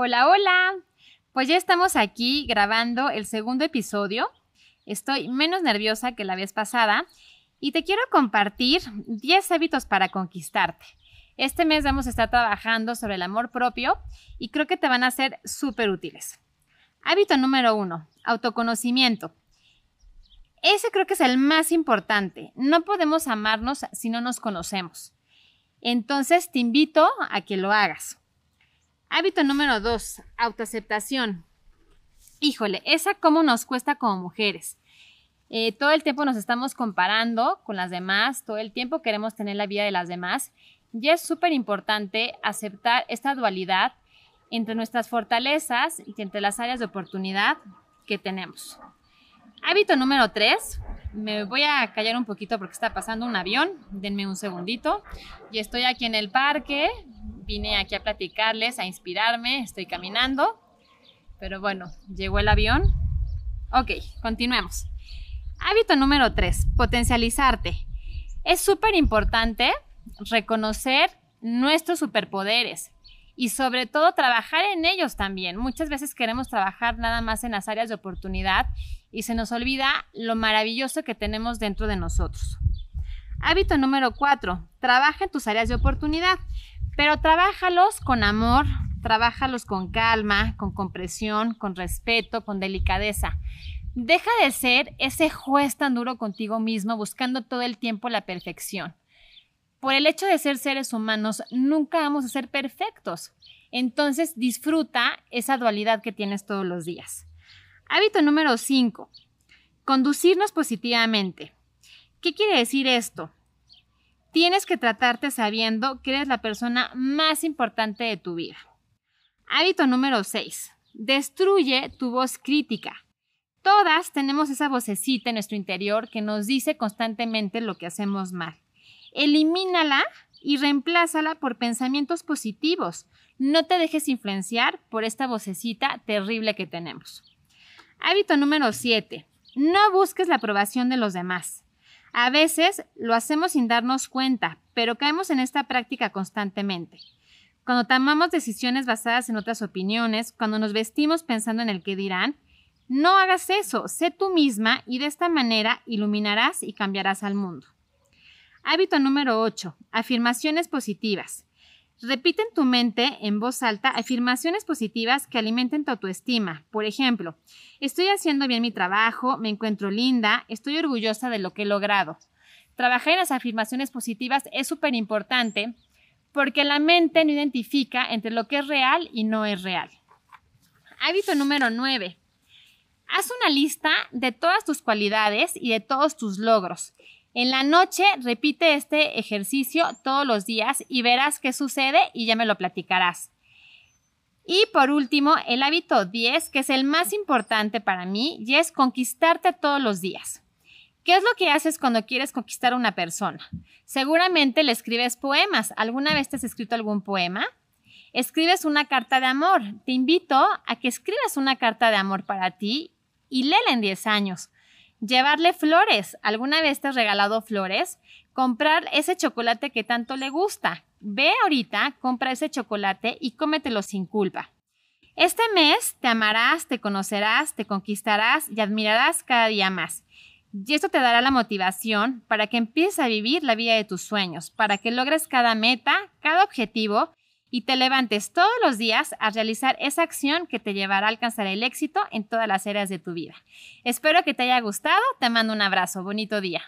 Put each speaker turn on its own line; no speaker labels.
Hola, hola. Pues ya estamos aquí grabando el segundo episodio. Estoy menos nerviosa que la vez pasada y te quiero compartir 10 hábitos para conquistarte. Este mes vamos a estar trabajando sobre el amor propio y creo que te van a ser súper útiles. Hábito número uno, autoconocimiento. Ese creo que es el más importante. No podemos amarnos si no nos conocemos. Entonces te invito a que lo hagas. Hábito número dos, autoaceptación. Híjole, esa cómo nos cuesta como mujeres. Eh, todo el tiempo nos estamos comparando con las demás, todo el tiempo queremos tener la vida de las demás y es súper importante aceptar esta dualidad entre nuestras fortalezas y entre las áreas de oportunidad que tenemos. Hábito número tres, me voy a callar un poquito porque está pasando un avión, denme un segundito, y estoy aquí en el parque, vine aquí a platicarles, a inspirarme, estoy caminando, pero bueno, llegó el avión. Ok, continuemos. Hábito número 3, potencializarte. Es súper importante reconocer nuestros superpoderes y sobre todo trabajar en ellos también. Muchas veces queremos trabajar nada más en las áreas de oportunidad y se nos olvida lo maravilloso que tenemos dentro de nosotros. Hábito número 4, trabaja en tus áreas de oportunidad. Pero trabájalos con amor, trabájalos con calma, con compresión, con respeto, con delicadeza. Deja de ser ese juez tan duro contigo mismo buscando todo el tiempo la perfección. Por el hecho de ser seres humanos, nunca vamos a ser perfectos. Entonces disfruta esa dualidad que tienes todos los días. Hábito número 5. Conducirnos positivamente. ¿Qué quiere decir esto? Tienes que tratarte sabiendo que eres la persona más importante de tu vida. Hábito número 6. Destruye tu voz crítica. Todas tenemos esa vocecita en nuestro interior que nos dice constantemente lo que hacemos mal. Elimínala y reemplázala por pensamientos positivos. No te dejes influenciar por esta vocecita terrible que tenemos. Hábito número 7. No busques la aprobación de los demás. A veces lo hacemos sin darnos cuenta, pero caemos en esta práctica constantemente. Cuando tomamos decisiones basadas en otras opiniones, cuando nos vestimos pensando en el que dirán, no hagas eso, sé tú misma y de esta manera iluminarás y cambiarás al mundo. Hábito número 8. Afirmaciones positivas. Repite en tu mente en voz alta afirmaciones positivas que alimenten tu autoestima. Por ejemplo, estoy haciendo bien mi trabajo, me encuentro linda, estoy orgullosa de lo que he logrado. Trabajar en las afirmaciones positivas es súper importante porque la mente no identifica entre lo que es real y no es real. Hábito número 9. Haz una lista de todas tus cualidades y de todos tus logros en la noche repite este ejercicio todos los días y verás qué sucede y ya me lo platicarás. Y por último, el hábito 10, que es el más importante para mí, y es conquistarte todos los días. ¿Qué es lo que haces cuando quieres conquistar a una persona? Seguramente le escribes poemas. ¿Alguna vez te has escrito algún poema? Escribes una carta de amor. Te invito a que escribas una carta de amor para ti y léela en 10 años. Llevarle flores. ¿Alguna vez te has regalado flores? Comprar ese chocolate que tanto le gusta. Ve ahorita, compra ese chocolate y cómetelo sin culpa. Este mes te amarás, te conocerás, te conquistarás y admirarás cada día más. Y esto te dará la motivación para que empieces a vivir la vida de tus sueños, para que logres cada meta, cada objetivo y te levantes todos los días a realizar esa acción que te llevará a alcanzar el éxito en todas las áreas de tu vida. Espero que te haya gustado, te mando un abrazo, bonito día.